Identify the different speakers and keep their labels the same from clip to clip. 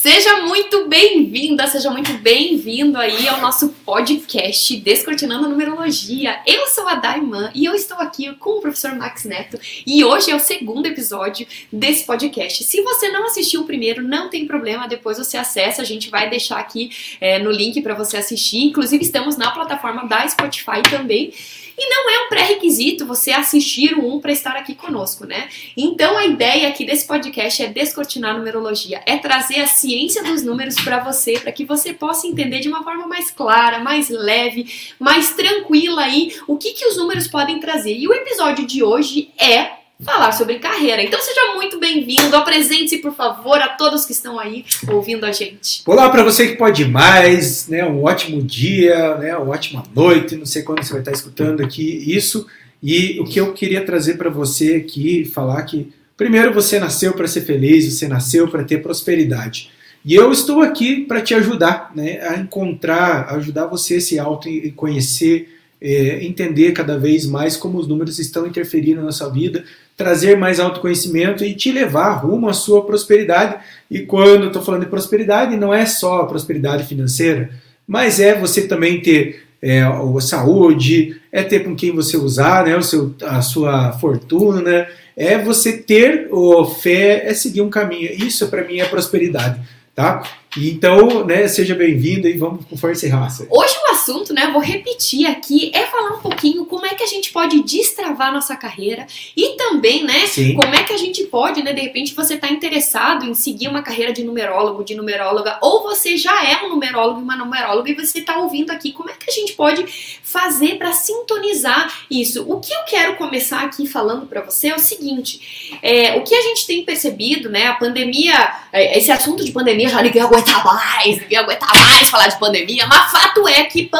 Speaker 1: Seja muito bem-vinda, seja muito bem-vindo aí ao nosso podcast Descortinando Numerologia. Eu sou a Daiman e eu estou aqui com o professor Max Neto e hoje é o segundo episódio desse podcast. Se você não assistiu o primeiro, não tem problema, depois você acessa, a gente vai deixar aqui é, no link para você assistir. Inclusive, estamos na plataforma da Spotify também. E não é um pré-requisito você assistir um para estar aqui conosco, né? Então a ideia aqui desse podcast é descortinar a numerologia, é trazer a ciência dos números para você, para que você possa entender de uma forma mais clara, mais leve, mais tranquila aí o que, que os números podem trazer. E o episódio de hoje é falar sobre carreira. Então seja muito bem-vindo, apresente-se por favor a todos que estão aí ouvindo a gente.
Speaker 2: Olá para você que pode mais, né? Um ótimo dia, né? Uma ótima noite, não sei quando você vai estar escutando aqui isso. E o que eu queria trazer para você aqui, falar que primeiro você nasceu para ser feliz, você nasceu para ter prosperidade. E eu estou aqui para te ajudar, né? A encontrar, ajudar você a se auto-conhecer, é, entender cada vez mais como os números estão interferindo na sua vida, trazer mais autoconhecimento e te levar rumo à sua prosperidade. E quando eu estou falando de prosperidade, não é só a prosperidade financeira, mas é você também ter é, a saúde, é ter com quem você usar né, o seu, a sua fortuna, é você ter o fé, é seguir um caminho. Isso para mim é prosperidade. Tá? Então, né, seja bem-vindo e vamos com força e raça.
Speaker 1: Hoje o assunto, né, vou repetir aqui, é falar um pouquinho como é que a gente pode destravar nossa carreira e também, né, Sim. como é que a gente pode, né, de repente você está interessado em seguir uma carreira de numerólogo, de numeróloga, ou você já é um numerólogo e uma numeróloga e você está ouvindo aqui, como é que a gente pode fazer para sintonizar isso? O que eu quero começar aqui falando para você é o seguinte, é, o que a gente tem percebido, né, a pandemia, é, esse assunto de pandemia já ninguém aguenta mais, ninguém aguenta mais falar de pandemia, mas fato é que pandemia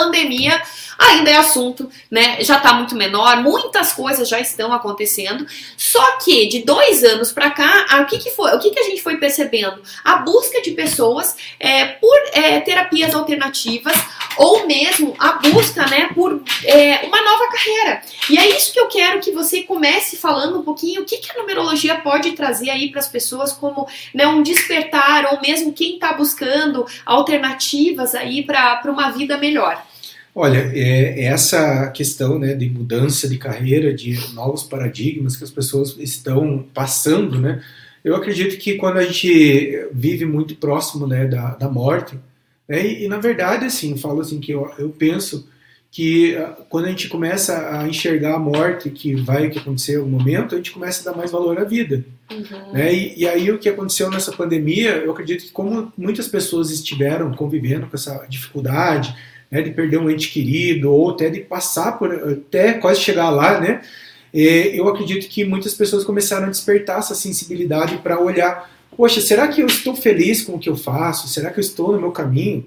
Speaker 1: ainda é assunto, né? Já tá muito menor, muitas coisas já estão acontecendo. Só que de dois anos para cá, o que, que foi? O que, que a gente foi percebendo? A busca de pessoas é, por é, terapias alternativas ou mesmo a busca, né, por é, uma nova carreira. E é isso que eu quero que você comece falando um pouquinho o que, que a numerologia pode trazer aí para as pessoas como né, um despertar ou mesmo quem está buscando alternativas aí para uma vida melhor.
Speaker 2: Olha, é, essa questão né, de mudança de carreira, de novos paradigmas que as pessoas estão passando, né, eu acredito que quando a gente vive muito próximo né, da, da morte, né, e, e, na verdade, assim, falo assim que eu, eu penso que uh, quando a gente começa a enxergar a morte que vai acontecer em algum momento, a gente começa a dar mais valor à vida. Uhum. Né? E, e, aí o que aconteceu nessa pandemia, eu acredito que como muitas pessoas estiveram convivendo com essa dificuldade, né, de perder um ente querido, ou até de passar por, até quase chegar lá, né, eu acredito que muitas pessoas começaram a despertar essa sensibilidade para olhar, poxa, será que eu estou feliz com o que eu faço? Será que eu estou no meu caminho?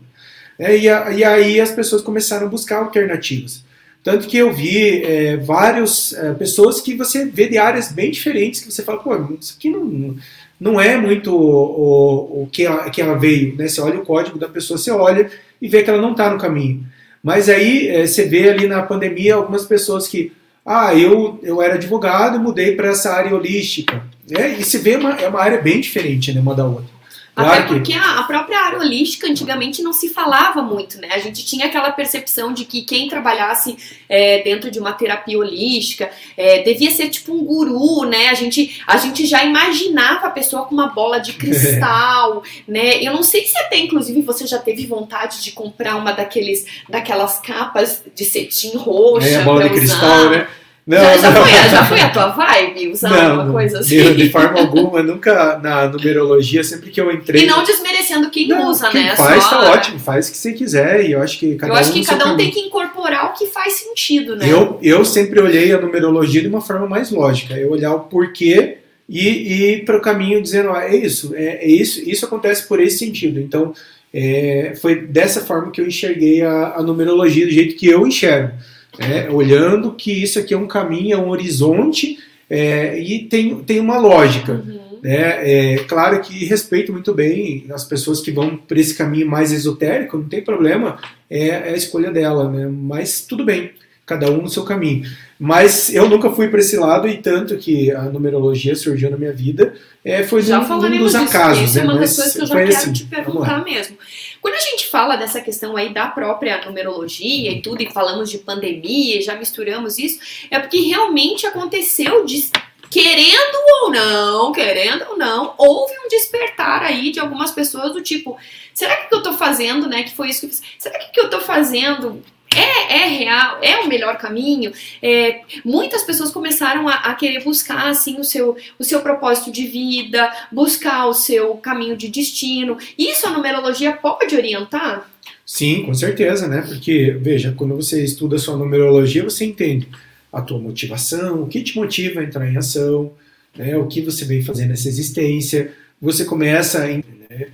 Speaker 2: É, e, e, aí as pessoas começaram a buscar alternativas. Tanto que eu vi é, várias é, pessoas que você vê de áreas bem diferentes, que você fala, pô, isso aqui não, não é muito o, o, o que, ela, que ela veio. Né? Você olha o código da pessoa, você olha e vê que ela não está no caminho. Mas aí é, você vê ali na pandemia algumas pessoas que, ah, eu, eu era advogado mudei para essa área holística. É, e se vê uma, é uma área bem diferente né, uma da outra.
Speaker 1: Claro Até porque que... a própria área holística antigamente não se falava muito, né? A gente tinha aquela percepção de que quem trabalhasse é, dentro de uma terapia holística é, devia ser tipo um guru, né? A gente, a gente já imaginava a pessoa com uma bola de cristal, né? Eu não sei se até, inclusive, você já teve vontade de comprar uma daqueles, daquelas capas de cetim roxa.
Speaker 2: É, a bola de usar. cristal, né?
Speaker 1: Não, já, já, não. Foi, já foi a tua vibe usar não, uma coisa assim?
Speaker 2: De, de, forma alguma, nunca na numerologia, sempre que eu entrei.
Speaker 1: E não desmerecendo quem não, usa,
Speaker 2: quem
Speaker 1: né?
Speaker 2: Faz, Só... tá ótimo, faz o que você quiser. E eu acho que cada
Speaker 1: eu
Speaker 2: um.
Speaker 1: acho que cada um tem que incorporar o que faz sentido, né?
Speaker 2: Eu, eu sempre olhei a numerologia de uma forma mais lógica. Eu olhar o porquê e ir para o caminho dizendo, ah, é isso, é, é, isso, isso acontece por esse sentido. Então, é, foi dessa forma que eu enxerguei a, a numerologia do jeito que eu enxergo é, olhando que isso aqui é um caminho, é um horizonte é, e tem, tem uma lógica. Uhum. Né? É claro que respeito muito bem as pessoas que vão por esse caminho mais esotérico, não tem problema, é, é a escolha dela, né? mas tudo bem. cada um no seu caminho. Mas eu nunca fui para esse lado e tanto que a numerologia surgiu na minha vida é, foi
Speaker 1: já
Speaker 2: um, um dos acasos.
Speaker 1: Isso
Speaker 2: né?
Speaker 1: é uma
Speaker 2: das
Speaker 1: coisas que eu já quero assim, te perguntar mesmo. Quando a gente fala dessa questão aí da própria numerologia e tudo, e falamos de pandemia, já misturamos isso, é porque realmente aconteceu de querendo ou não, querendo ou não, houve um despertar aí de algumas pessoas do tipo, será que que eu tô fazendo, né, que foi isso que eu fiz, será que que eu tô fazendo é, é real, é o melhor caminho. É, muitas pessoas começaram a, a, querer buscar assim o seu, o seu propósito de vida, buscar o seu caminho de destino. Isso a numerologia pode orientar?
Speaker 2: Sim, com certeza, né? Porque, veja, quando você estuda sua numerologia, você entende a tua motivação, o que te motiva a entrar em ação, né? o que você vem fazer nessa existência. Você começa a entender, né?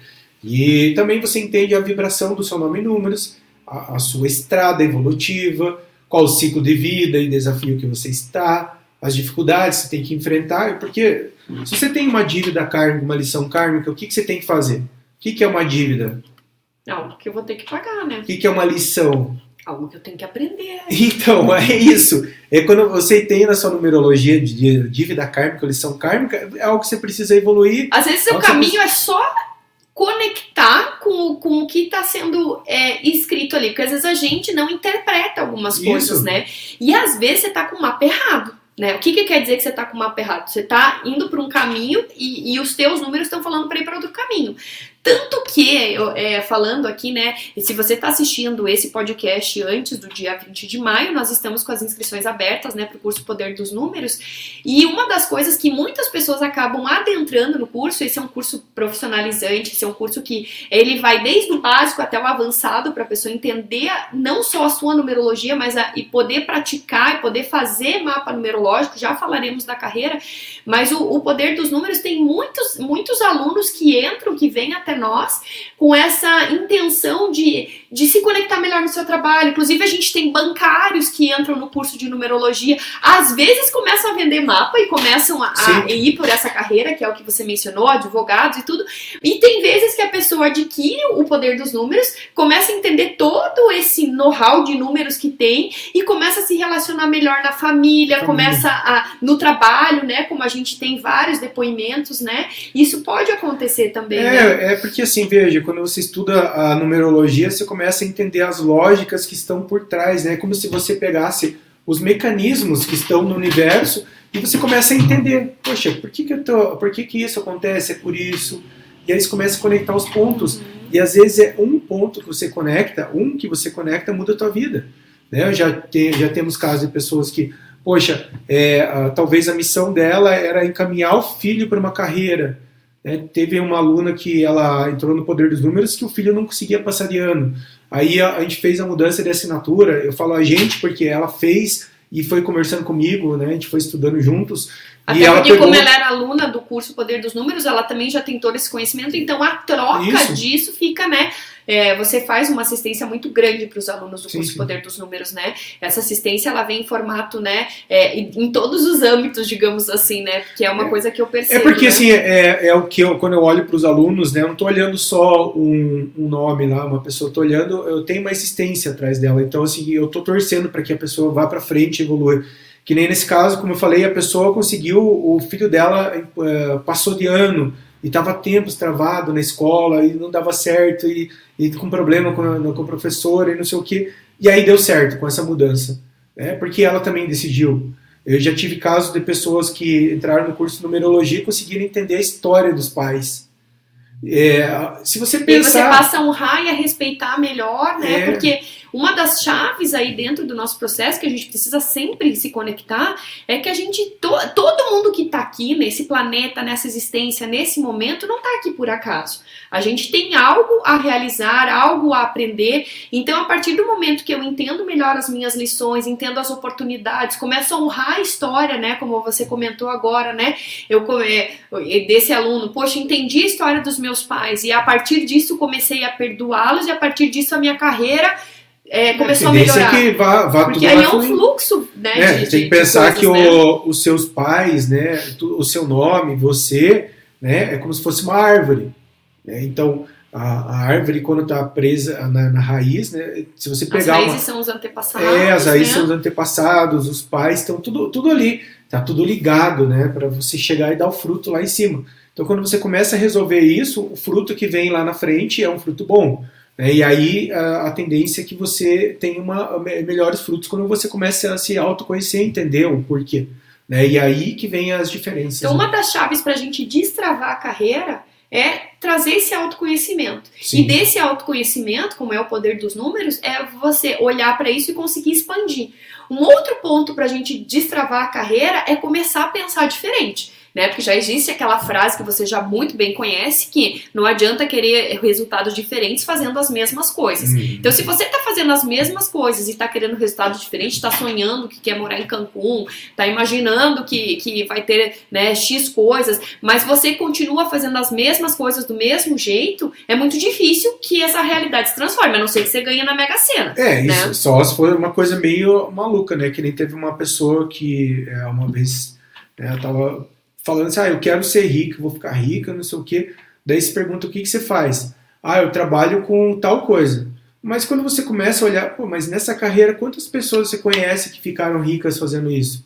Speaker 2: E também você entende a vibração do seu nome em números a, a sua estrada evolutiva, qual o ciclo de vida e desafio que você está, as dificuldades que você tem que enfrentar, porque se você tem uma dívida kármica, uma lição kármica, o que, que você tem que fazer? O que, que é uma dívida?
Speaker 1: Algo que eu vou ter que pagar, né?
Speaker 2: O que, que é uma lição?
Speaker 1: Algo que eu tenho que aprender.
Speaker 2: Então, é isso. É quando você tem na sua numerologia de dívida kármica, lição kármica, é algo que você precisa evoluir.
Speaker 1: Às vezes o caminho você... é só conectar com, com o que está sendo é, escrito ali, porque às vezes a gente não interpreta algumas Isso. coisas, né? E às vezes você está com o mapa errado. Né? O que, que quer dizer que você está com o mapa errado? Você está indo para um caminho e, e, os teus números estão falando para ir para outro caminho. Tanto que, é, falando aqui, né, se você está assistindo esse podcast antes do dia 20 de maio, nós estamos com as inscrições abertas, né, para o curso Poder dos Números. E uma das coisas que muitas pessoas acabam adentrando no curso, esse é um curso profissionalizante, esse é um curso que ele vai desde o básico até o avançado para a pessoa entender não só a sua numerologia, mas a, e poder praticar e poder fazer mapa numerológico. Já falaremos da carreira, mas o, o Poder dos Números tem muitos, muitos alunos que entram, que vêm até nós com essa intenção de, de se conectar melhor no seu trabalho. Inclusive, a gente tem bancários que entram no curso de numerologia, às vezes começam a vender mapa e começam a, a ir por essa carreira, que é o que você mencionou, advogados e tudo. E tem vezes que a pessoa adquire o poder dos números, começa a entender todo esse know-how de números que tem e começa a se relacionar melhor na família, família. começa a no trabalho, né? Como a gente tem vários depoimentos, né? Isso pode acontecer também.
Speaker 2: É,
Speaker 1: né?
Speaker 2: é porque assim, veja, quando você estuda a numerologia, você começa a entender as lógicas que estão por trás, né? É como se você pegasse os mecanismos que estão no universo e você começa a entender, poxa, por que, que, eu tô, por que, que isso acontece? É por isso. E aí você começa a conectar os pontos. E às vezes é um ponto que você conecta, um que você conecta muda a tua vida. Né? Já, te, já temos casos de pessoas que, poxa, é, talvez a missão dela era encaminhar o filho para uma carreira. É, teve uma aluna que ela entrou no poder dos números que o filho não conseguia passar de ano. Aí a, a gente fez a mudança de assinatura. Eu falo a gente porque ela fez e foi conversando comigo, né? A gente foi estudando juntos.
Speaker 1: Até
Speaker 2: e
Speaker 1: ela porque, pegou... como ela era aluna do curso Poder dos Números, ela também já tem todo esse conhecimento, então a troca Isso. disso fica, né? é, você faz uma assistência muito grande para os alunos do sim, curso sim. Poder dos Números, né? Essa assistência ela vem em formato, né, é, em todos os âmbitos, digamos assim, né? Porque é uma é, coisa que eu percebo.
Speaker 2: É porque
Speaker 1: né?
Speaker 2: assim é, é o que eu quando eu olho para os alunos, né? Eu não estou olhando só um, um, nome lá, uma pessoa, estou olhando, eu tenho uma existência atrás dela. Então assim, eu estou torcendo para que a pessoa vá para frente, e evolua. Que nem nesse caso, como eu falei, a pessoa conseguiu, o filho dela uh, passou de ano e estava tempos travado na escola e não dava certo e, e com problema com a, com a professora e não sei o que. E aí deu certo com essa mudança, né? porque ela também decidiu. Eu já tive casos de pessoas que entraram no curso de numerologia e conseguiram entender a história dos pais. É, se você pensar...
Speaker 1: E você passa a honrar e a respeitar melhor, né? É. Porque uma das chaves aí dentro do nosso processo que a gente precisa sempre se conectar é que a gente, to, todo mundo que está aqui nesse planeta, nessa existência, nesse momento, não está aqui por acaso. A gente tem algo a realizar, algo a aprender. Então, a partir do momento que eu entendo melhor as minhas lições, entendo as oportunidades, começo a honrar a história, né? Como você comentou agora, né? Eu é, desse aluno, poxa, entendi a história dos meus pais e a partir disso comecei a perdoá-los e a partir disso a minha carreira é, começou a, a melhorar.
Speaker 2: Que vá, vá
Speaker 1: Porque aí é um fluxo, né?
Speaker 2: É, de, tem que pensar coisas, que né? o, os seus pais, né, o seu nome, você, né, é como se fosse uma árvore. Né? Então, a, a árvore quando está presa na, na, raiz, né? Se você pegar
Speaker 1: as raízes
Speaker 2: uma...
Speaker 1: são os antepassados.
Speaker 2: É, as raízes
Speaker 1: né?
Speaker 2: são os antepassados, os pais estão tudo, tudo ali, tá tudo ligado, né? Para você chegar e dar o fruto lá em cima. Então, quando você começa a resolver isso, o fruto que vem lá na frente é um fruto bom. Né? E aí a, a, tendência é que você tenha uma, melhores frutos quando você começa a se autoconhecer, entender o porquê. Né? E aí que vem as diferenças.
Speaker 1: Então,
Speaker 2: né?
Speaker 1: uma das chaves para a gente destravar a carreira é trazer esse autoconhecimento. Sim. E desse autoconhecimento, como é o poder dos números, é você olhar para isso e conseguir expandir. Um outro ponto para a gente destravar a carreira é começar a pensar diferente né? Porque já existe aquela frase que você já muito bem conhece que não adianta querer resultados diferentes fazendo as mesmas coisas. Uhum. Então, se você está fazendo as mesmas coisas e está querendo resultados diferentes, está sonhando que quer morar em Cancún, está imaginando que, que vai ter né, X coisas, mas você continua fazendo as mesmas coisas do mesmo jeito, é muito difícil que essa realidade se transforme, a não ser que você ganhe na Mega Sena.
Speaker 2: É,
Speaker 1: né?
Speaker 2: isso só se for uma coisa meio maluca, né? Que nem teve uma pessoa que é, uma vez né, tava falando assim, ah, eu quero ser rico, vou ficar rica, não sei o quê. Daí se pergunta o que, que você faz. Ah, eu trabalho com tal coisa. Mas quando você começa a olhar, pô, mas nessa carreira, quantas pessoas você conhece que ficaram ricas fazendo isso?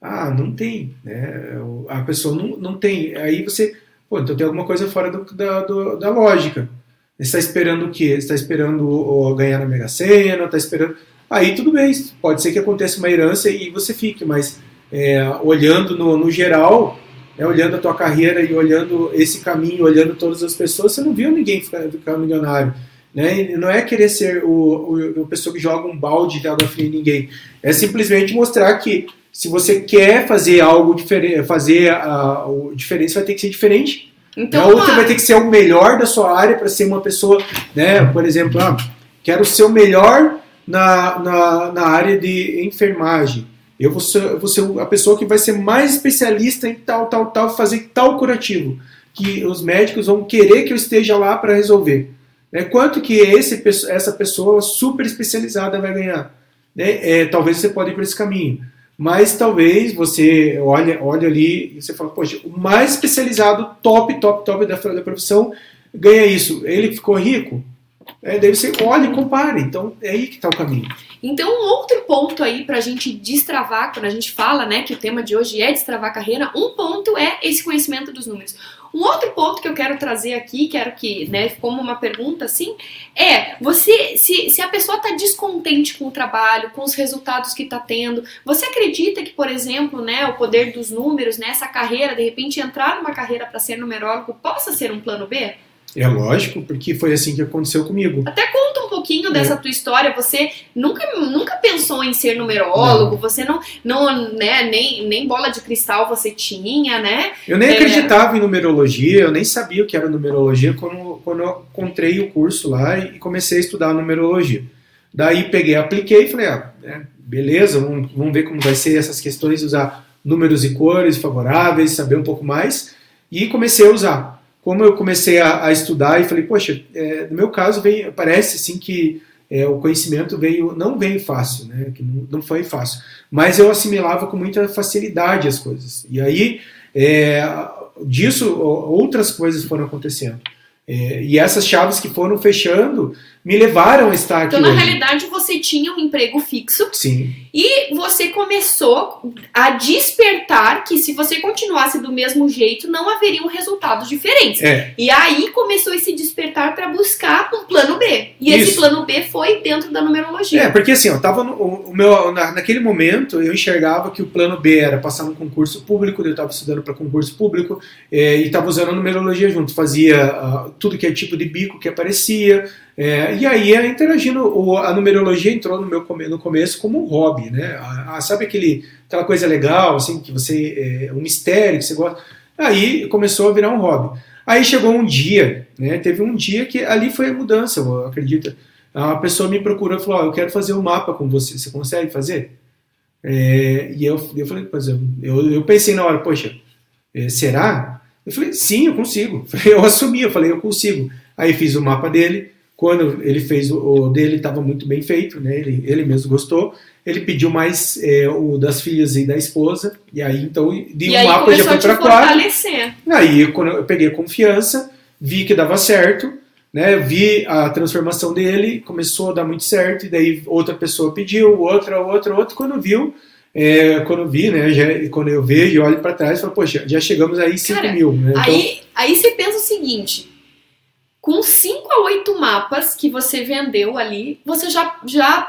Speaker 2: Ah, não tem, né? A pessoa não, não tem. Aí você, pô, então tem alguma coisa fora do, da, do, da lógica. Você está esperando o quê? Você está esperando ganhar na Mega Sena? Está esperando. Aí tudo bem, pode ser que aconteça uma herança e você fique, mas é, olhando no, no geral, né, olhando a tua carreira e olhando esse caminho, olhando todas as pessoas, você não viu ninguém ficar, ficar milionário. Né? Não é querer ser o, o, pessoa que joga um balde de água fria em ninguém. É simplesmente mostrar que se você quer fazer algo diferente, fazer a, o diferente, você vai ter que ser diferente. Então, né? Ou você vai ter que ser o melhor da sua área para ser uma pessoa, né? Por exemplo, ah, quero ser o melhor na, na, na área de enfermagem. Eu vou ser, vou ser a pessoa que vai ser mais especialista em tal, tal, tal, fazer tal curativo. Que os médicos vão querer que eu esteja lá para resolver. Né? Quanto que esse, essa pessoa super especializada vai ganhar? Né? É, talvez você pode ir por esse caminho. Mas talvez você olhe, olhe ali e você fala, poxa, o mais especializado, top, top, top da, da profissão, ganha isso. Ele ficou rico? É, daí você olha e compare. Então é aí que está o caminho.
Speaker 1: Então, um outro ponto aí para a gente destravar, quando a gente fala né, que o tema de hoje é destravar a carreira, um ponto é esse conhecimento dos números. Um outro ponto que eu quero trazer aqui, quero que, né, como uma pergunta assim, é você, se, se a pessoa está descontente com o trabalho, com os resultados que está tendo, você acredita que, por exemplo, né, o poder dos números, nessa carreira, de repente entrar numa carreira para ser numerólogo, possa ser um plano B?
Speaker 2: É lógico, porque foi assim que aconteceu comigo.
Speaker 1: Até conta um pouquinho dessa é. tua história. Você nunca, nunca pensou em ser numerólogo, não. você não, não né, nem, nem bola de cristal você tinha, né?
Speaker 2: Eu nem é... acreditava em numerologia, eu nem sabia o que era numerologia quando, quando eu encontrei o curso lá e comecei a estudar numerologia. Daí peguei, apliquei e falei, ah, é, beleza, vamos, vamos ver como vai ser essas questões, usar números e cores favoráveis, saber um pouco mais. E comecei a usar como eu comecei a, a estudar e falei, poxa, é, no meu caso veio, parece assim que é, o conhecimento veio não veio fácil, né? Que não, não, foi fácil, mas eu assimilava com muita facilidade as coisas. E aí é, disso outras coisas foram acontecendo. É, e essas chaves que foram fechando me levaram a estar aqui.
Speaker 1: Então, na
Speaker 2: hoje.
Speaker 1: realidade, você tinha um emprego fixo.
Speaker 2: Sim.
Speaker 1: E você começou a despertar que se você continuasse do mesmo jeito, não haveriam resultados diferentes.
Speaker 2: É.
Speaker 1: E aí começou esse despertar para buscar um plano B. E Isso. esse plano B foi dentro da numerologia.
Speaker 2: É, porque assim, eu tava no, o meu, na, naquele momento eu enxergava que o plano B era passar num concurso público, eu estava estudando para concurso público é, e estava usando a numerologia junto. Fazia uh, tudo que é tipo de bico que aparecia. É, e aí, interagindo, a numerologia entrou no meu no começo como um hobby, né? Ah, sabe aquele, aquela coisa legal, assim, que você. É, um mistério que você gosta. Aí começou a virar um hobby. Aí chegou um dia, né? Teve um dia que ali foi a mudança, eu acredito. A pessoa me procurou e falou: oh, Eu quero fazer um mapa com você, você consegue fazer? É, e eu, eu falei: Pois eu, eu pensei na hora, poxa, é, será? Eu falei: Sim, eu consigo. Eu assumi, eu falei: Eu consigo. Aí fiz o mapa dele quando ele fez o, o dele, estava muito bem feito, né? Ele, ele mesmo gostou. Ele pediu mais é, o das filhas e da esposa. E aí, então, de um mapa já foi para quatro. Aí, quando eu peguei confiança, vi que dava certo. né, vi a transformação dele, começou a dar muito certo, e daí outra pessoa pediu, outra, outra, outra, quando viu, é, quando vi, né, já, quando eu vejo e olho para trás, falo, poxa, já chegamos aí 5 mil. Né?
Speaker 1: Então, aí, aí você pensa o seguinte, com 5 a 8 mapas que você vendeu ali, você já, já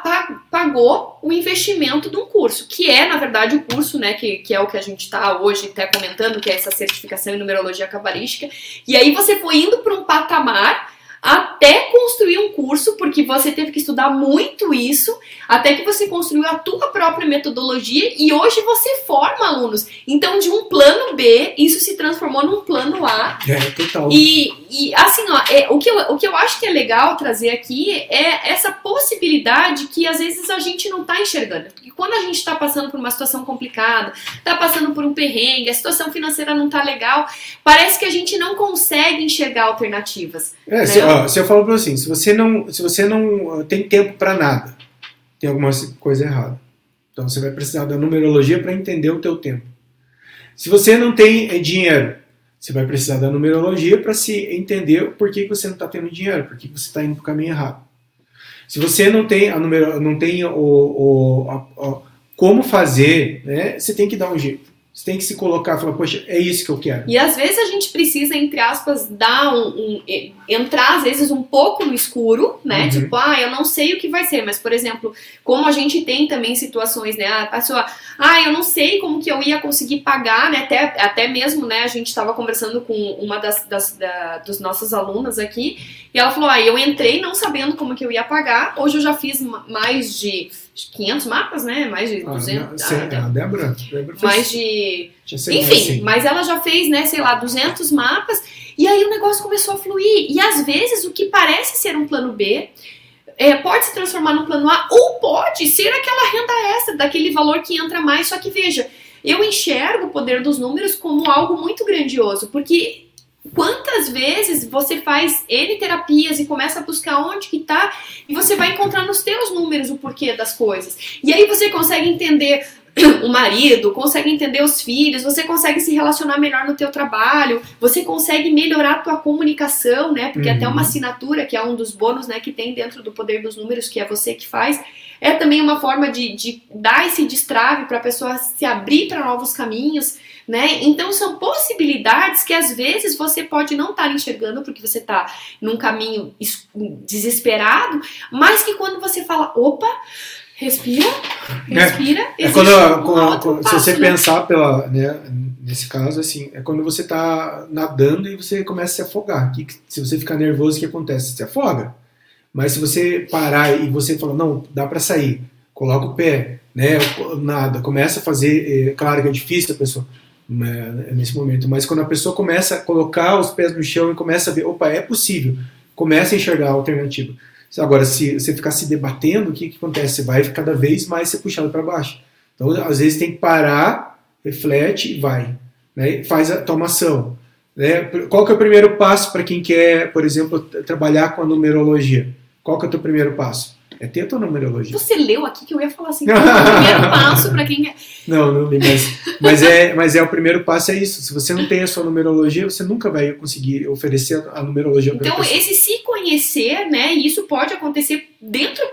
Speaker 1: pagou o investimento de um curso, que é, na verdade, o curso, né, que, que é o que a gente está hoje até comentando, que é essa certificação em numerologia cabalística. E aí você foi indo para um patamar até construir um curso, porque você teve que estudar muito isso, até que você construiu a tua própria metodologia e hoje você forma alunos. Então, de um plano B, isso se transformou num plano A.
Speaker 2: É, total.
Speaker 1: E, e assim, ó, é, o, que eu, o que eu acho que é legal trazer aqui é essa possibilidade que às vezes a gente não está enxergando. Porque quando a gente está passando por uma situação complicada, está passando por um perrengue, a situação financeira não está legal, parece que a gente não consegue enxergar alternativas.
Speaker 2: É, né? se, ó, se eu falo para você assim, se você não, se você não tem tempo para nada, tem alguma coisa errada. Então você vai precisar da numerologia para entender o teu tempo. Se você não tem eh, dinheiro, você vai precisar da numerologia para se entender por que você não está tendo dinheiro, por que você está indo para o caminho errado. Se você não tem a numero, não tem o, o a, a, como fazer, né, você tem que dar um jeito. Você tem que se colocar e falar, poxa, é isso que eu quero.
Speaker 1: E às vezes a gente precisa, entre aspas, dar um, um entrar às vezes um pouco no escuro, né? Uhum. Tipo, ah, eu não sei o que vai ser, mas por exemplo, como a gente tem também situações, né? A pessoa, ah, eu não sei como que eu ia conseguir pagar, né? Até, até mesmo, né? A gente estava conversando com uma das, das da, dos nossas alunas aqui e ela falou, ah, eu entrei não sabendo como que eu ia pagar, hoje eu já fiz mais de 500 mapas, né? Mais de 200. Ah,
Speaker 2: ah, a Débora, Débora
Speaker 1: fez, mais de. Enfim, assim. mas ela já fez, né, sei lá, 200 mapas. E aí o negócio começou a fluir. E às vezes o que parece ser um plano B é, pode se transformar num plano A ou pode ser aquela renda extra, daquele valor que entra mais. Só que veja, eu enxergo o poder dos números como algo muito grandioso, porque Quantas vezes você faz N terapias e começa a buscar onde que tá e você vai encontrar nos teus números o porquê das coisas. E aí você consegue entender o marido, consegue entender os filhos, você consegue se relacionar melhor no teu trabalho, você consegue melhorar a tua comunicação, né? Porque uhum. até uma assinatura, que é um dos bônus, né, que tem dentro do poder dos números, que é você que faz, é também uma forma de, de dar esse destrave para a pessoa se abrir para novos caminhos né? Então são possibilidades que às vezes você pode não estar tá enxergando porque você está num caminho desesperado, mas que quando você fala, opa, respira, é, respira.
Speaker 2: É, é quando, quando, quando passo, se você né? pensar pela, né, nesse caso assim, é quando você está nadando e você começa a se afogar. Que, se você ficar nervoso, o que acontece? Você se afoga. Mas se você parar e você falar, não, dá para sair, coloca o pé, né, nada, começa a fazer, é, claro que é difícil a pessoa nesse momento. Mas quando a pessoa começa a colocar os pés no chão e começa a ver, opa, é possível, começa a enxergar a alternativa. Agora, se você ficar se debatendo, o que, que acontece? Você vai cada vez mais ser puxado para baixo. Então, às vezes, tem que parar, reflete e vai. Né? Faz a tomação. Né? Qual que é o primeiro passo para quem quer, por exemplo, trabalhar com a numerologia? Qual que é o teu primeiro passo? É ter a tua numerologia.
Speaker 1: Você leu aqui que eu ia falar assim, é o primeiro passo para quem quer.
Speaker 2: Não, não li, mas, mas, é, mas é o primeiro passo é isso. Se você não tem a sua numerologia, você nunca vai conseguir oferecer a numerologia
Speaker 1: para Então, esse se conhecer, né, e isso pode acontecer dentro,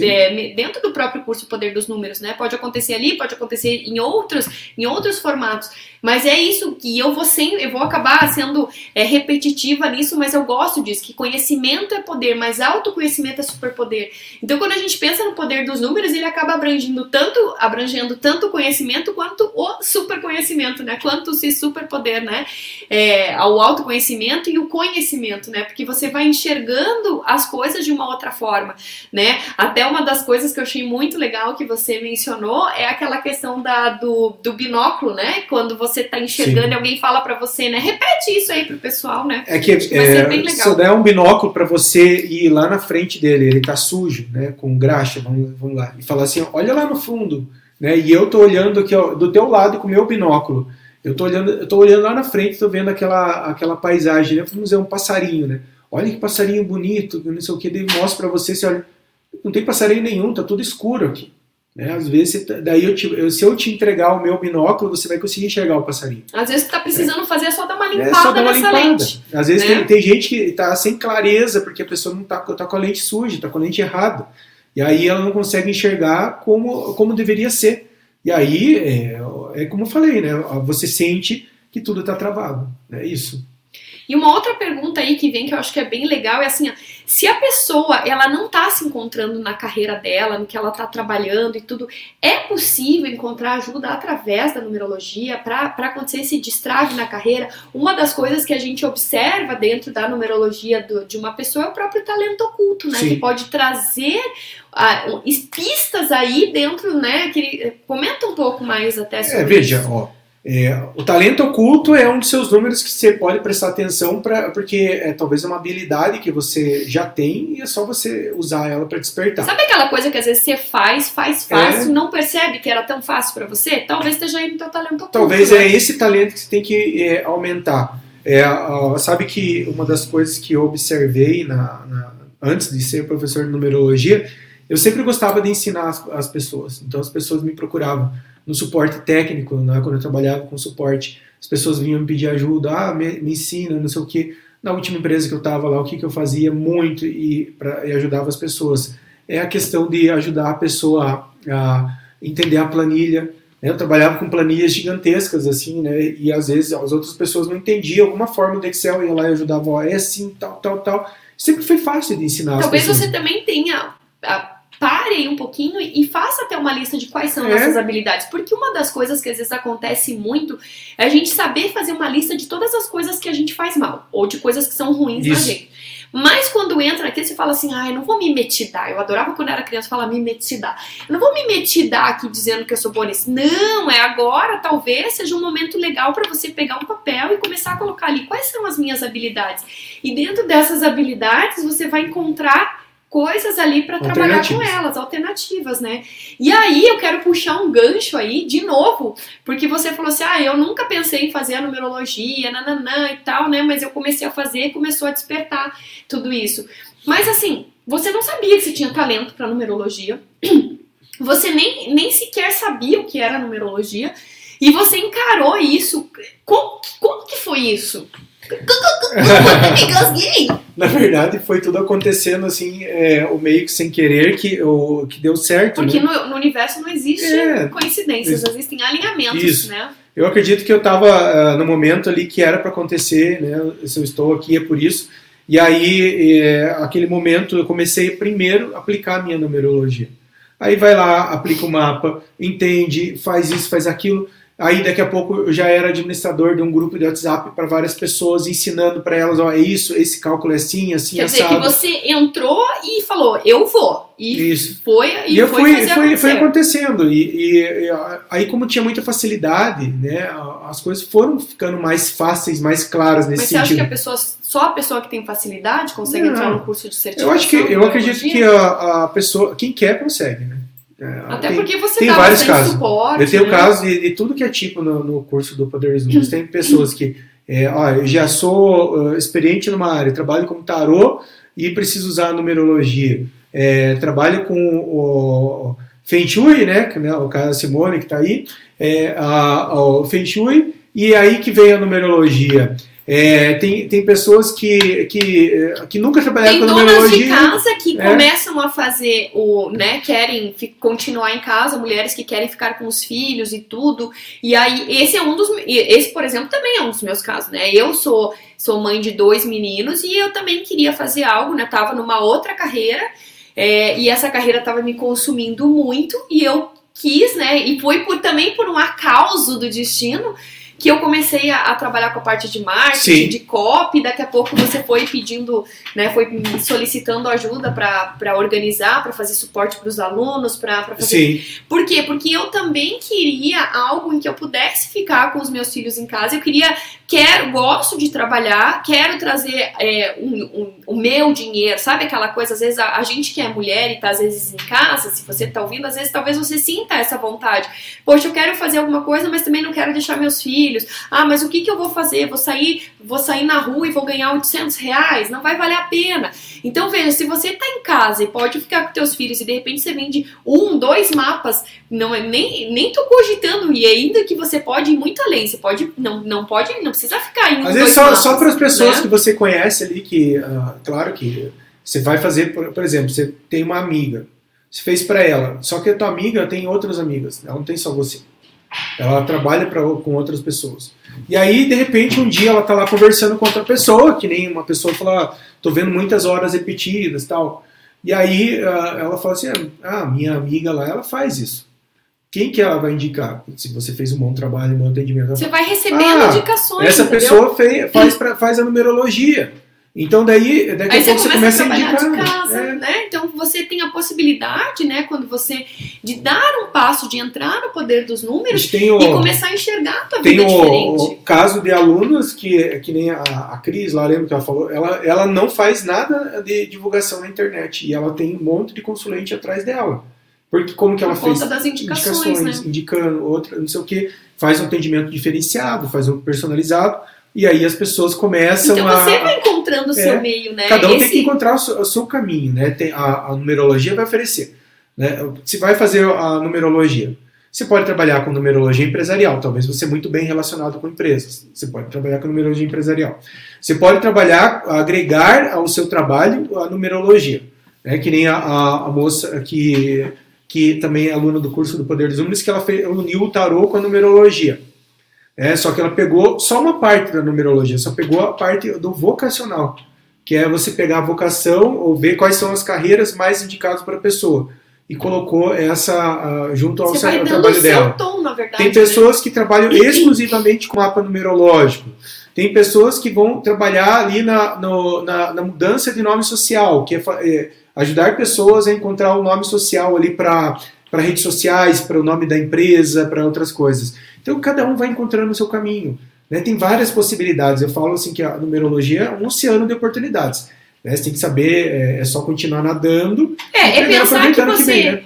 Speaker 1: é, dentro do próprio curso Poder dos Números, né? Pode acontecer ali, pode acontecer em outros, em outros formatos. Mas é isso que eu vou sempre, eu vou acabar sendo é, repetitiva nisso, mas eu gosto disso, que conhecimento é poder, mas autoconhecimento é superpoder. Então, quando a gente pensa no poder dos números, ele acaba abrangendo tanto, abrangendo tanto o conhecimento quanto o superconhecimento, né? Quanto se superpoder, né? É, o autoconhecimento e o conhecimento, né? Porque você vai enxergando as coisas de uma outra forma né? Até uma das coisas que eu achei muito legal que você mencionou é aquela questão da, do, do binóculo, né? Quando você tá enxergando Sim. e alguém fala para você, né? Repete isso aí pro pessoal, né?
Speaker 2: É que é, se eu der um binóculo para você ir lá na frente dele, ele tá sujo, né? Com graxa, vamos, vamos lá, e falar assim, olha lá no fundo, né? E eu tô olhando aqui ó, do teu lado com o meu binóculo. Eu tô olhando, eu tô olhando lá na frente, tô vendo aquela, aquela paisagem, né? Vamos dizer, um passarinho, né? Olha que passarinho bonito, não sei o que, daí mostra para você, você olha, não tem passarinho nenhum, tá tudo escuro aqui. Né? Às vezes, daí eu te, eu, se eu te entregar o meu binóculo, você vai conseguir enxergar o passarinho.
Speaker 1: Às vezes, está precisando é. fazer é só dar uma limpada é só dar uma limpada. lente.
Speaker 2: Às vezes, né? tem, tem, gente que está sem clareza porque a pessoa não está tá com a lente suja, está com a lente errada. E aí ela não consegue enxergar como, como deveria ser. E aí, é, é como eu falei, né? Você sente que tudo está travado. É isso.
Speaker 1: E uma outra pergunta aí que vem que eu acho que é bem legal é assim, ó, se a pessoa ela não está se encontrando na carreira dela, no que ela está trabalhando e tudo, é possível encontrar ajuda através da numerologia para acontecer esse destrave na carreira? Uma das coisas que a gente observa dentro da numerologia do, de uma pessoa é o próprio talento oculto, né? Sim. Que pode trazer uh, pistas aí dentro, né? Que comenta um pouco mais até sobre
Speaker 2: é, veja, isso. ó é, o talento oculto é um dos seus números que você pode prestar atenção para porque é talvez é uma habilidade que você já tem e é só você usar ela para despertar.
Speaker 1: Sabe aquela coisa que às vezes você faz, faz fácil, é. não percebe que era tão fácil para você? Talvez esteja aí no teu talento oculto.
Speaker 2: Talvez né? é esse talento que você tem que é, aumentar. É, sabe que uma das coisas que eu observei na, na, antes de ser professor de numerologia, eu sempre gostava de ensinar as, as pessoas. Então as pessoas me procuravam no suporte técnico, né, quando eu trabalhava com suporte, as pessoas vinham me pedir ajuda, ah, me, me ensina, não sei o que. Na última empresa que eu estava lá, o que, que eu fazia muito e, pra, e ajudava as pessoas é a questão de ajudar a pessoa a, a entender a planilha. Né? Eu trabalhava com planilhas gigantescas, assim, né? E às vezes as outras pessoas não entendiam alguma forma do Excel, ia lá e ajudava, ó, é assim, tal, tal, tal. Sempre foi fácil de ensinar.
Speaker 1: Talvez você também tenha a pare um pouquinho e faça até uma lista de quais são é. nossas habilidades. Porque uma das coisas que às vezes acontece muito é a gente saber fazer uma lista de todas as coisas que a gente faz mal, ou de coisas que são ruins Isso. na gente. Mas quando entra aqui, você fala assim, ai, ah, não vou me metidar. Eu adorava quando era criança falar me metidar. Eu não vou me metidar aqui dizendo que eu sou boa nisso. Não, é agora, talvez seja um momento legal para você pegar um papel e começar a colocar ali quais são as minhas habilidades. E dentro dessas habilidades, você vai encontrar coisas ali para trabalhar com elas, alternativas, né? E aí eu quero puxar um gancho aí de novo, porque você falou assim: "Ah, eu nunca pensei em fazer a numerologia, nananã e tal, né? Mas eu comecei a fazer e começou a despertar tudo isso". Mas assim, você não sabia que você tinha talento para numerologia. Você nem, nem sequer sabia o que era numerologia. E você encarou isso. Como, como que foi isso?
Speaker 2: Na verdade, foi tudo acontecendo assim, é, o meio que sem querer, que, o, que deu certo.
Speaker 1: Porque né? no, no, universo não existe é, coincidências, isso. existem alinhamentos, isso. né?
Speaker 2: Eu acredito que eu estava uh, ah, no momento ali que era para acontecer, né? Se eu estou aqui é por isso. E aí, é, aquele momento, eu comecei primeiro a aplicar a minha numerologia. Aí vai lá, aplica o mapa, entende, faz isso, faz aquilo. Aí daqui a pouco eu já era administrador de um grupo de WhatsApp para várias pessoas, ensinando para elas, ó, é isso, esse cálculo é assim, assim,
Speaker 1: Quer assado. dizer que você entrou e falou, eu vou. E isso. foi e, e eu foi, fui,
Speaker 2: foi, foi acontecendo. E, e, aí, como tinha muita facilidade, né, as coisas foram ficando mais fáceis, mais claras nesse sentido. Mas você
Speaker 1: acha que a pessoa, só a pessoa que tem facilidade consegue Não. entrar no curso de certificação?
Speaker 2: Eu acho que eu acredito que a, a pessoa, quem quer consegue, né?
Speaker 1: É, Até tem, porque você tem vários casos. suporte.
Speaker 2: Eu tenho né? casos de, de, tudo que é tipo no, no curso do Poderes Números. tem pessoas que, é, ó, eu já sou uh, experiente numa área, trabalho com tarô e preciso usar a numerologia. É, trabalho com o Feng Shui, né, né o cara Simone que está aí, é, a, o Feng Shui, e aí que vem a numerologia. É, tem, tem pessoas que, que, que nunca trabalharam tem com numerologia.
Speaker 1: Tem donas de casa que é. começam a fazer o, né, querem continuar em casa, mulheres que querem ficar com os filhos e tudo. E aí, esse é um dos, esse, por exemplo, também é um dos meus casos, né? Eu sou, sou mãe de dois meninos e eu também queria fazer algo, né? Tava numa outra carreira é, e essa carreira tava me consumindo muito e eu quis, né? E foi por, também por um acaso do destino que eu comecei a, a, trabalhar com a parte de marketing, Sim. de copy, daqui a pouco você foi pedindo, né, foi solicitando ajuda para organizar, para fazer suporte para os alunos, para fazer. Sim. Por quê? Porque eu também queria algo em que eu pudesse ficar com os meus filhos em casa. Eu queria, quero, gosto de trabalhar, quero trazer é, um, um, o meu dinheiro, sabe aquela coisa? Às vezes a, a, gente que é mulher e tá às vezes em casa, se você tá ouvindo, às vezes talvez você sinta essa vontade. Poxa, eu quero fazer alguma coisa, mas também não quero deixar meus filhos filhos. Ah, mas o que, que eu vou fazer? Vou sair, vou sair na rua e vou ganhar 800 reais? Não vai valer a pena. Então veja, se você está em casa e pode ficar com teus filhos e de repente você vende um, dois mapas, não é nem nem tô cogitando e ainda que você pode ir muito além. Você pode não não pode não precisa ficar indo.
Speaker 2: Às vezes só, mapas, só para as pessoas né? que você conhece ali que, uh, claro que você vai fazer, por, por exemplo, você tem uma amiga, você fez para ela, só que a tua amiga tem outras amigas, ela não tem só você. Ela trabalha pra, com outras pessoas. E aí, de repente, um dia ela tá lá conversando com outra pessoa, que nem uma pessoa fala, ah, tô vendo muitas horas repetidas tal. E aí ah, ela fala assim, ah, minha amiga lá, ela faz isso. Quem que ela vai indicar? Se você fez um bom trabalho, um bom atendimento.
Speaker 1: Você vai recebendo ah, indicações.
Speaker 2: Essa entendeu? pessoa fez, faz, pra, faz a numerologia. Então daí, daqui
Speaker 1: Aí a pouco você começa, a, trabalhar a de casa, é. né? Então você tem a possibilidade, né, quando você de dar um passo, de entrar no poder dos números o, e começar a enxergar a tua vida o, diferente.
Speaker 2: o caso de alunos que, que nem a, a Cris lá, lembra que ela falou, ela, ela não faz nada de divulgação na internet e ela tem um monte de consulente atrás dela. Porque como que ela
Speaker 1: Por
Speaker 2: fez?
Speaker 1: Conta das indicações, indicações
Speaker 2: né? indicando outra, não sei o que, faz um atendimento diferenciado, faz um personalizado e aí as pessoas começam
Speaker 1: então
Speaker 2: a.
Speaker 1: Vai encontrando o seu é, meio, né?
Speaker 2: Cada um Esse... tem que encontrar o seu, o seu caminho, né? Tem, a, a, numerologia vai oferecer. Né? Se vai fazer a numerologia, você pode trabalhar com numerologia empresarial, talvez você muito bem relacionado com empresas. Você pode trabalhar com numerologia empresarial. Você pode trabalhar, agregar ao seu trabalho a numerologia. Né? Que nem a, a, a moça que, que também é aluna do curso do Poder dos Números, que ela fez, uniu o tarô com a numerologia. É, só que ela pegou só uma parte da numerologia, só pegou a parte do vocacional, que é você pegar a vocação ou ver quais são as carreiras mais indicadas para a pessoa. E colocou essa uh, junto ao, ao trabalho dela.
Speaker 1: Tom, verdade,
Speaker 2: Tem pessoas né? que trabalham exclusivamente com mapa numerológico. Tem pessoas que vão trabalhar ali na, no, na, na, mudança de nome social, que é, é ajudar pessoas a encontrar o um nome social ali para redes sociais, para o nome da empresa, para outras coisas. Então cada um vai encontrando o seu caminho. Né? Tem várias possibilidades. Eu falo assim que a numerologia é um oceano de oportunidades. Né? Você tem que saber, é, é só continuar nadando.
Speaker 1: É, é pensar que você. Que vem, né?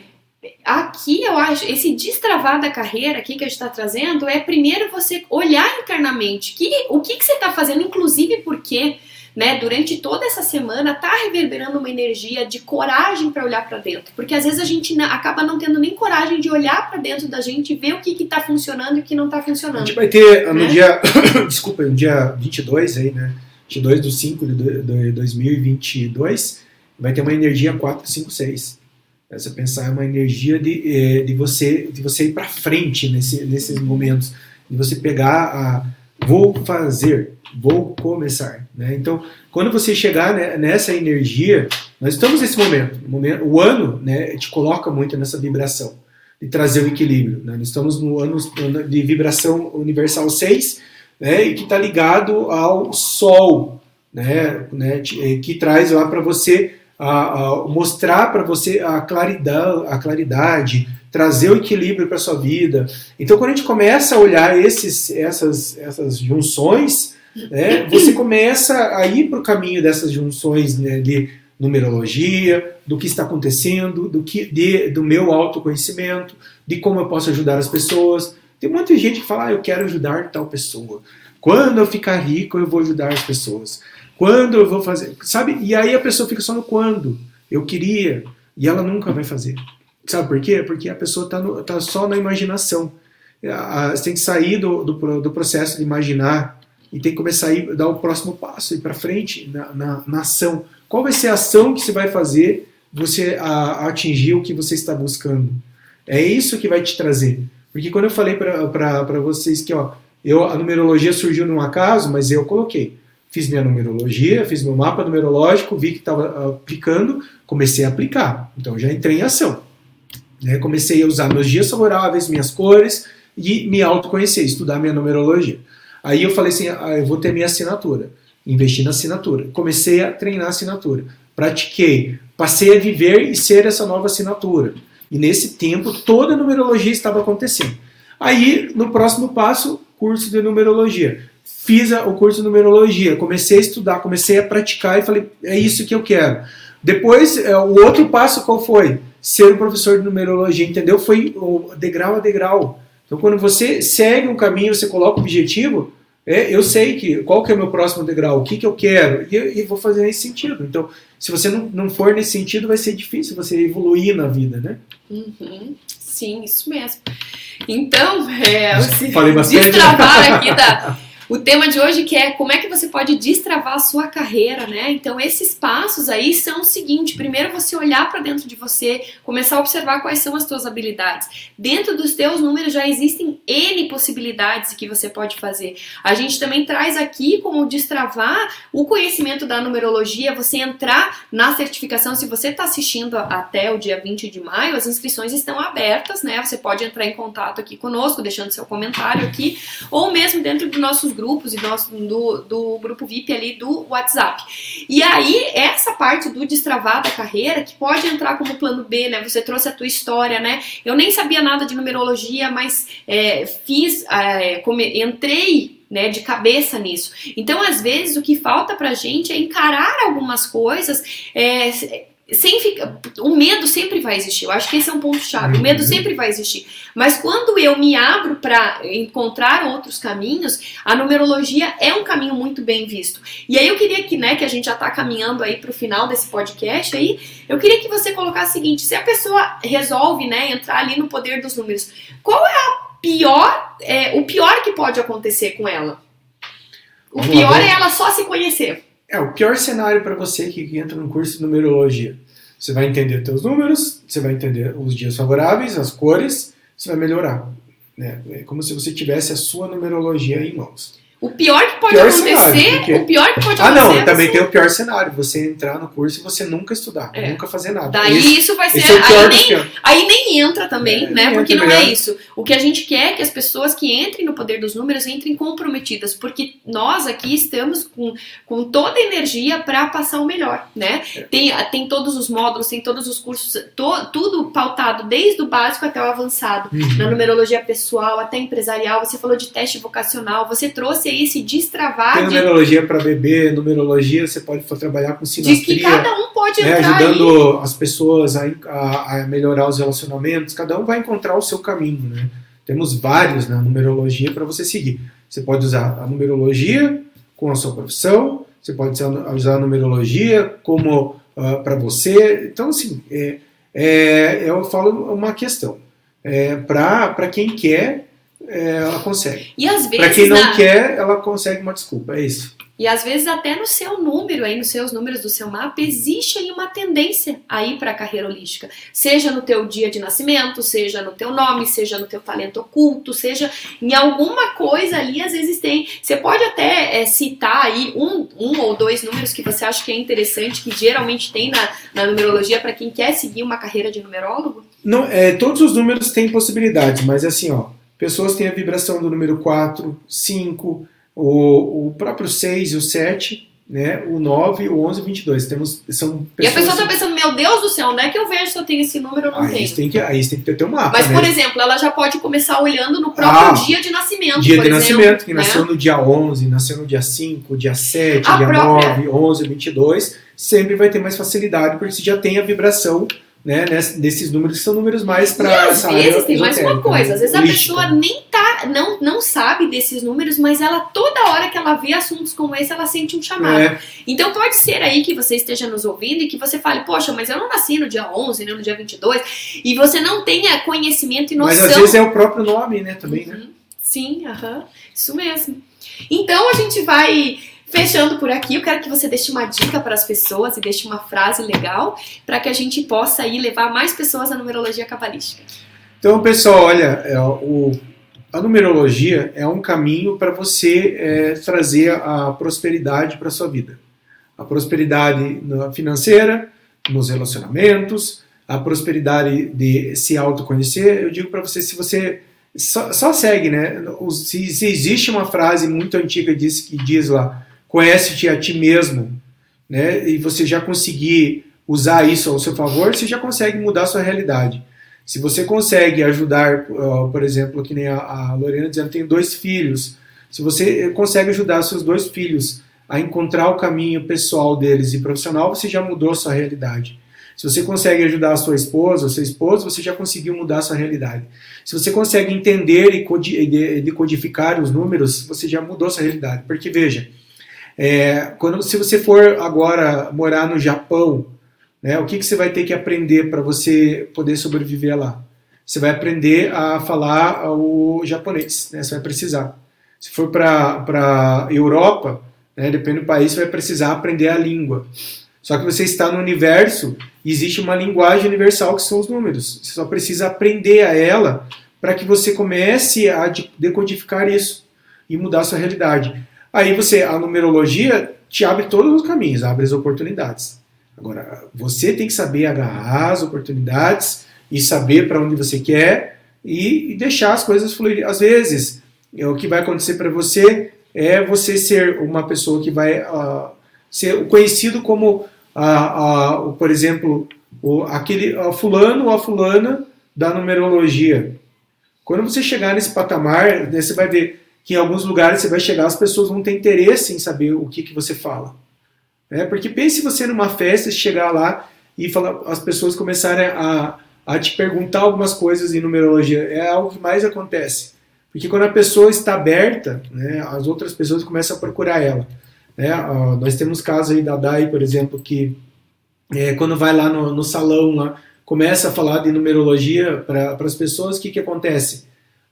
Speaker 1: Aqui eu acho, esse destravar da carreira aqui que a gente está trazendo é primeiro você olhar internamente que, o que, que você está fazendo, inclusive porque né, durante toda essa semana tá reverberando uma energia de coragem para olhar para dentro, porque às vezes a gente acaba não tendo nem coragem de olhar para dentro da gente e ver o que que tá funcionando e o que não tá funcionando. A
Speaker 2: gente vai ter no né? dia, desculpa, no dia 22 aí, né, 22 de 5 de 2022, vai ter uma energia 456. Você pensar é uma energia de, eh, de você de você ir para frente nesse, nesses momentos, de você pegar a vou fazer, vou começar. Né? Então, quando você chegar nessa energia, nós estamos nesse momento, momento o ano né, te coloca muito nessa vibração, de trazer o equilíbrio. Né? Nós estamos no ano de vibração universal 6, né, e que está ligado ao Sol, né, né, que traz lá para você a, a mostrar para você a claridade, a claridade trazer o equilíbrio para sua vida. Então, quando a gente começa a olhar esses, essas, essas junções, né, você começa a ir para o caminho dessas junções né, de numerologia, do que está acontecendo, do que de, do meu autoconhecimento, de como eu posso ajudar as pessoas. Tem muita gente que fala, ah, eu quero ajudar tal pessoa. Quando eu ficar rico, eu vou ajudar as pessoas. Quando eu vou fazer, sabe? E aí a pessoa fica só no quando. Eu queria, e ela nunca vai fazer. Sabe por quê? Porque a pessoa está tá só na imaginação. Você tem que sair do, do, do, processo de imaginar e tem que começar a ir, dar o próximo passo, ir para frente na, na, na, ação. Qual vai ser a ação que você vai fazer você a, a atingir o que você está buscando? É isso que vai te trazer. Porque quando eu falei para vocês que ó, eu, a numerologia surgiu num acaso, mas eu coloquei. Fiz minha numerologia, fiz meu mapa numerológico, vi que estava aplicando, comecei a aplicar. Então já entrei em ação. Né? Comecei a usar meus dias favoráveis, minhas cores e me autoconhecer, estudar minha numerologia. Aí eu falei assim, ah, eu vou ter minha assinatura. Investi na assinatura. Comecei a treinar a assinatura. Pratiquei. Passei a viver e ser essa nova assinatura. E nesse tempo, toda a numerologia estava acontecendo. Aí, no próximo passo, curso de numerologia. Fiz o curso de numerologia, comecei a estudar, comecei a praticar e falei, é isso que eu quero. Depois, é, o outro passo qual foi? Ser um professor de numerologia, entendeu? Foi degrau a degrau. Então, quando você segue um caminho, você coloca um objetivo, é, eu sei que qual que é o meu próximo degrau, o que, que eu quero, e, e vou fazer nesse sentido. Então, se você não, não for nesse sentido, vai ser difícil você evoluir na vida, né?
Speaker 1: Uhum. Sim, isso mesmo. Então, é,
Speaker 2: Falei bastante.
Speaker 1: destravar aqui da o tema de hoje que é como é que você pode destravar a sua carreira, né? Então esses passos aí são o seguinte: primeiro você olhar para dentro de você, começar a observar quais são as suas habilidades. Dentro dos teus números já existem N possibilidades que você pode fazer. A gente também traz aqui como destravar o conhecimento da numerologia, você entrar na certificação. Se você está assistindo até o dia 20 de maio, as inscrições estão abertas, né? Você pode entrar em contato aqui conosco, deixando seu comentário aqui, ou mesmo dentro dos nossos grupos e nosso, do, do grupo VIP ali do WhatsApp. E aí, essa parte do destravar da carreira, que pode entrar como plano B, né? Você trouxe a tua história, né? Eu nem sabia nada de numerologia, mas é, fiz, é, come, entrei né, de cabeça nisso. Então, às vezes, o que falta pra gente é encarar algumas coisas é, sem ficar, o medo sempre vai existir. Eu acho que esse é um ponto chave. O medo uhum. sempre vai existir. Mas quando eu me abro para encontrar outros caminhos, a numerologia é um caminho muito bem visto. E aí eu queria que, né, que a gente já está caminhando aí para o final desse podcast aí, eu queria que você colocasse o seguinte: se a pessoa resolve, né, entrar ali no poder dos números, qual é a pior, é, o pior que pode acontecer com ela? O pior é ela só se conhecer.
Speaker 2: É o pior cenário para você que entra no curso de numerologia. Você vai entender seus números, você vai entender os dias favoráveis, as cores, você vai melhorar. Né? É como se você tivesse a sua numerologia em mãos.
Speaker 1: O pior que pode pior acontecer, cenário, porque... o pior que pode
Speaker 2: ah,
Speaker 1: acontecer.
Speaker 2: Ah, não, também tem o pior cenário, você entrar no curso e você nunca estudar, é. nunca fazer nada.
Speaker 1: Daí esse, isso vai ser. É aí, nem, aí, nem, entra também, é, né? Porque não é isso. O que a gente quer é que as pessoas que entrem no poder dos números entrem comprometidas, porque nós aqui estamos com, com toda a energia para passar o melhor, né? É. Tem, tem todos os módulos, tem todos os cursos, to, tudo pautado desde o básico até o avançado, uhum. na numerologia pessoal, até empresarial. Você falou de teste vocacional, você trouxe aí se destravar.
Speaker 2: Tem numerologia de... para bebê, numerologia você pode trabalhar com sinastria.
Speaker 1: De que cada um pode
Speaker 2: né, Ajudando aí. as pessoas a, a, a, melhorar os relacionamentos, cada um vai encontrar o seu caminho, né? Temos vários na numerologia para você seguir. Você pode usar a numerologia com a sua profissão, você pode usar a numerologia como uh, ah, para você. Então, assim, é, é, eu falo uma questão. É, para quem quer é, ela consegue.
Speaker 1: E às vezes.
Speaker 2: Para quem não na... quer, ela consegue uma desculpa. É isso.
Speaker 1: E às vezes até no seu número, aí nos seus números do seu mapa, existe aí uma tendência aí para a carreira holística. Seja no teu dia de nascimento, seja no teu nome, seja no teu talento oculto, seja em alguma coisa ali, às vezes tem. Você pode até é, citar aí um, um ou dois números que você acha que é interessante, que geralmente tem na, na numerologia para quem quer seguir uma carreira de numerólogo?
Speaker 2: Não, é, todos os números têm possibilidades, mas assim, ó, pessoas têm a vibração do número 4, 5, o, o próprio 6 e o 7, né? O 9, o 11 e o 22. Temos, são
Speaker 1: pessoas... E a pessoa está pensando, meu Deus do céu, onde é que eu vejo se eu tenho esse número ou não
Speaker 2: aí
Speaker 1: tenho?
Speaker 2: Tem que, aí você tem que ter teu mapa.
Speaker 1: Mas,
Speaker 2: né?
Speaker 1: por exemplo, ela já pode começar olhando no próprio ah, dia de nascimento.
Speaker 2: Dia de
Speaker 1: exemplo,
Speaker 2: nascimento, que né? nasceu no dia 11, nasceu no dia 5, dia 7, a dia própria... 9, 11, 22. Sempre vai ter mais facilidade, porque você já tem a vibração né, desses números que são números mais para
Speaker 1: às vezes tem mais uma coisa, né? às vezes a pessoa nem tá, não, não sabe desses números, mas ela toda hora que ela vê assuntos como esse, ela sente um chamado. É. Então pode ser aí que você esteja nos ouvindo e que você fale, poxa, mas eu não nasci no dia 11, nem no dia 22, e você não tenha conhecimento e noção.
Speaker 2: Mas às vezes é o próprio nome, né, também, né? uhum. né?
Speaker 1: Sim, aham, isso mesmo. Então a gente vai Fechando por aqui, eu quero que você deixe uma dica para as pessoas e deixe uma frase legal para que a gente possa aí levar mais pessoas à numerologia cabalística.
Speaker 2: Então, pessoal, olha, é, o, a numerologia é um caminho para você é, trazer a prosperidade para sua vida. A prosperidade financeira, nos relacionamentos, a prosperidade de se autoconhecer. Eu digo para você, se você só, só segue, né? Se, se, existe uma frase muito antiga diz, que diz lá, conhece-te a ti mesmo, né? E você já conseguir usar isso ao seu favor, você já consegue mudar a sua realidade. Se você consegue ajudar, por exemplo, que nem a Lorena dizendo, tem dois filhos. Se você consegue ajudar seus dois filhos a encontrar o caminho pessoal deles e profissional, você já mudou sua realidade. Se você consegue ajudar a sua esposa, o seu esposo, você já conseguiu mudar sua realidade. Se você consegue entender e decodificar os números, você já mudou sua realidade. Porque veja, é, quando, se você for agora morar no Japão, né, o que, que você vai ter que aprender para você poder sobreviver lá? Você vai aprender a falar o japonês, né, você vai precisar. Se for para a Europa, né, depende do país, você vai precisar aprender a língua. Só que você está no universo e existe uma linguagem universal que são os números. Você só precisa aprender a ela para que você comece a decodificar isso e mudar a sua realidade. Aí você, a numerologia te abre todos os caminhos, abre as oportunidades. Agora, você tem que saber agarrar as oportunidades e saber para onde você quer e, e, deixar as coisas fluírem. Às vezes, é, o que vai acontecer para você é você ser uma pessoa que vai uh, ser conhecido como, uh, uh, por exemplo, o, aquele fulano ou a fulana da numerologia. Quando você chegar nesse patamar, né, você vai ver que em alguns lugares você vai chegar, as pessoas vão ter interesse em saber o que, que você fala. É, porque pense você numa festa, chegar lá e falar, as pessoas começarem a, a te perguntar algumas coisas em numerologia. É algo que mais acontece. Porque quando a pessoa está aberta, né, as outras pessoas começam a procurar ela. Né? Uh, nós temos casos aí da Dai, por exemplo, que é, quando vai lá no, no, salão, lá, começa a falar de numerologia para as pessoas, o que, que acontece?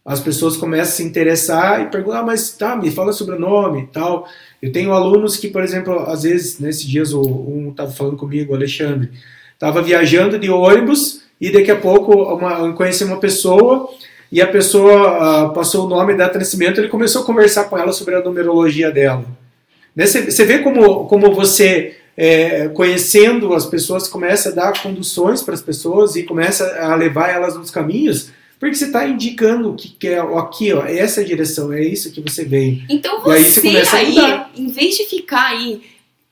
Speaker 2: As pessoas começam a se interessar e perguntam, ah, mas tá, me fala sobre o nome e tal. Eu tenho alunos que, por exemplo, às vezes, nesses dias, um estava falando comigo, o Alexandre, estava viajando de ônibus e daqui a pouco uma, conheci uma pessoa e a pessoa uh, passou o nome da nascimento, ele começou a conversar com ela sobre a numerologia dela. Você né? vê como, como você, é, conhecendo as pessoas, começa a dar conduções para as pessoas e começa a levar elas nos caminhos, porque você está indicando o que quer, é, aqui, ó, essa é a direção, é isso que você veio.
Speaker 1: Então você, aí, aí em vez de ficar aí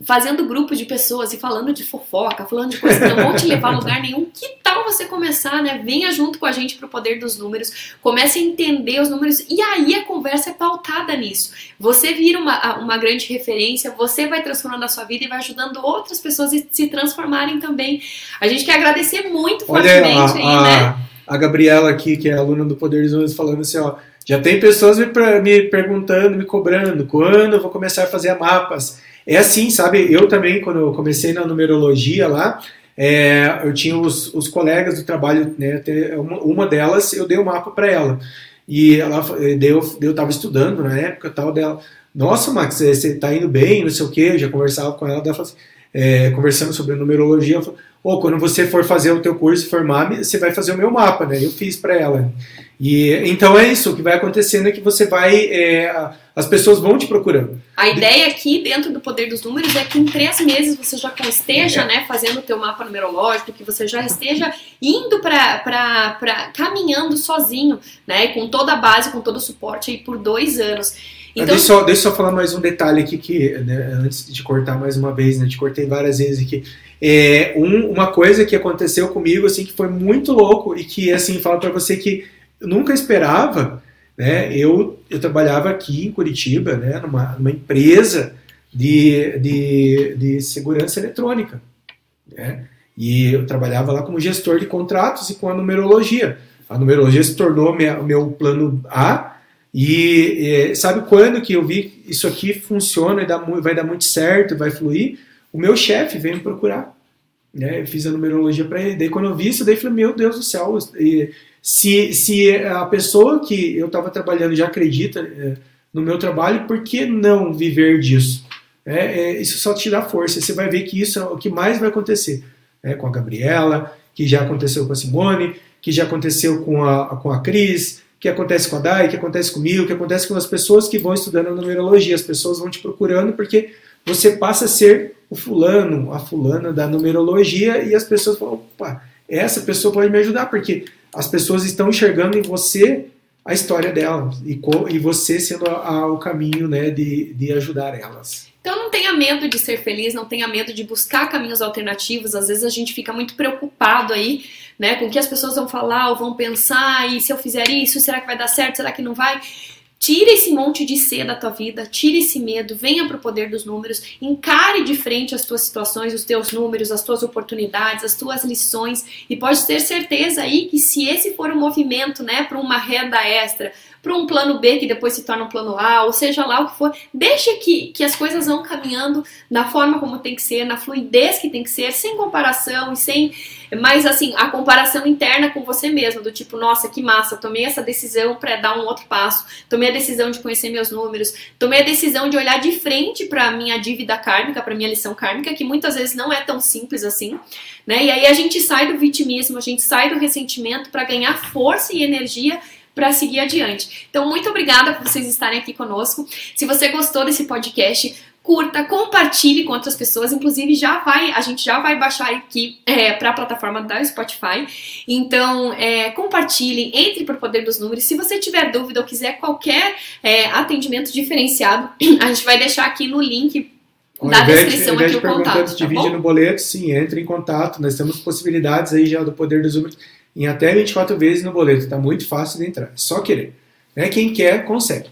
Speaker 1: fazendo grupo de pessoas e falando de fofoca, falando de coisas que não vão te levar a lugar nenhum, que tal você começar, né? Venha junto com a gente pro poder dos números, comece a entender os números e aí a conversa é pautada nisso. Você vira uma, uma grande referência, você vai transformando a sua vida e vai ajudando outras pessoas a se transformarem também. A gente quer agradecer muito fortemente
Speaker 2: Olha, a,
Speaker 1: aí,
Speaker 2: a,
Speaker 1: né?
Speaker 2: A Gabriela aqui, que é aluna do Poder dos Números, falando assim, ó, já tem pessoas me, me perguntando, me cobrando, quando eu vou começar a fazer mapas é assim, sabe? Eu também, quando eu comecei na numerologia lá, é, eu tinha os, os, colegas do trabalho, né? Uma, uma delas, eu dei o um mapa para ela. E ela eu estava estudando na época tal dela. Nossa, Max, você está indo bem, não sei o quê. Eu já conversava com ela, ela assim, é, conversando sobre numerologia. Ela oh, quando você for fazer o teu curso e formar, você vai fazer o meu mapa, né? Eu fiz para ela. E então é isso, o que vai acontecendo é que você vai, é, as pessoas vão te procurando.
Speaker 1: A ideia aqui dentro do poder dos números é que em três meses você já esteja, é. né, fazendo o teu mapa numerológico, que você já esteja indo para caminhando sozinho, né, com toda a base, com todo o suporte aí por dois anos.
Speaker 2: Então, deixa, eu, deixa eu só falar mais um detalhe aqui que né, antes de cortar mais uma vez, né, te cortei várias vezes aqui. É, um, uma coisa que aconteceu comigo assim que foi muito louco e que assim falo para você que eu nunca esperava, né? Eu, eu trabalhava aqui em Curitiba, né? Numa, numa empresa de, de, de segurança eletrônica, né? E eu trabalhava lá como gestor de contratos e com a numerologia. A numerologia se tornou minha, meu plano A. E, e sabe quando que eu vi isso aqui funciona e dá, vai dar muito certo, vai fluir? O meu chefe veio me procurar. Né? Eu fiz a numerologia para ele. Daí quando eu vi isso, daí falei, meu Deus do céu, e, se, se a pessoa que eu estava trabalhando já acredita é, no meu trabalho, por que não viver disso? É, é, isso só te dá força. Você vai ver que isso é o que mais vai acontecer. É, com a Gabriela, que já aconteceu com a Simone, que já aconteceu com a, com a Cris, que acontece com a Dai, que acontece comigo, que acontece com as pessoas que vão estudando a numerologia. As pessoas vão te procurando porque você passa a ser o fulano, a fulana da numerologia e as pessoas falam, opa, essa pessoa pode me ajudar, porque as pessoas estão enxergando em você a história delas e, e você sendo a, a, o caminho né, de, de ajudar elas.
Speaker 1: Então não tenha medo de ser feliz, não tenha medo de buscar caminhos alternativos. Às vezes a gente fica muito preocupado aí, né, com o que as pessoas vão falar ou vão pensar, e se eu fizer isso, será que vai dar certo, será que não vai? Tira esse monte de C da tua vida, tira esse medo, venha para o poder dos números, encare de frente as tuas situações, os teus números, as tuas oportunidades, as tuas lições e pode ter certeza aí que se esse for um movimento, né, para uma renda extra, para um plano B que depois se torna um plano A, ou seja lá o que for, deixa que, que as coisas vão caminhando da forma como tem que ser, na fluidez que tem que ser, sem comparação e sem. Mas assim, a comparação interna com você mesmo, do tipo, nossa, que massa, tomei essa decisão para dar um outro passo, tomei a decisão de conhecer meus números, tomei a decisão de olhar de frente para minha dívida kármica, para minha lição kármica, que muitas vezes não é tão simples assim, né? E aí a gente sai do vitimismo, a gente sai do ressentimento para ganhar força e energia para seguir adiante. Então, muito obrigada por vocês estarem aqui conosco. Se você gostou desse podcast, curta, compartilhe com outras pessoas. Inclusive, já vai, a gente já vai baixar aqui é, para a plataforma da Spotify. Então, é, compartilhe, entre para o poder dos números. Se você tiver dúvida ou quiser qualquer é, atendimento diferenciado, a gente vai deixar aqui no link da descrição aqui o contato.
Speaker 2: Tá divide no boleto, sim, entre em contato. Nós temos possibilidades aí já do poder dos números em até 24 vezes no boleto. Está muito fácil de entrar. É só querer. Né? Quem quer, consegue.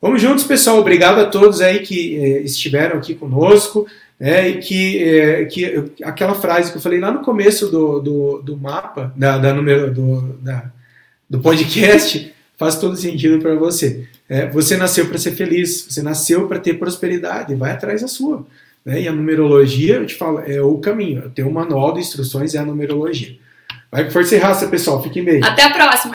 Speaker 2: Vamos juntos, pessoal. Obrigado a todos aí que eh, estiveram aqui conosco. Né? E que, eh, que aquela frase que eu falei lá no começo do, do, do mapa, da, da número, do, da, do podcast, faz todo sentido para você. É, você nasceu para ser feliz, você nasceu para ter prosperidade, vai atrás da sua. Né? E a numerologia, eu te falo, é o caminho. Ter um manual de instruções é a numerologia. Vai com força e raça, pessoal. Fiquem bem.
Speaker 1: Até a próxima.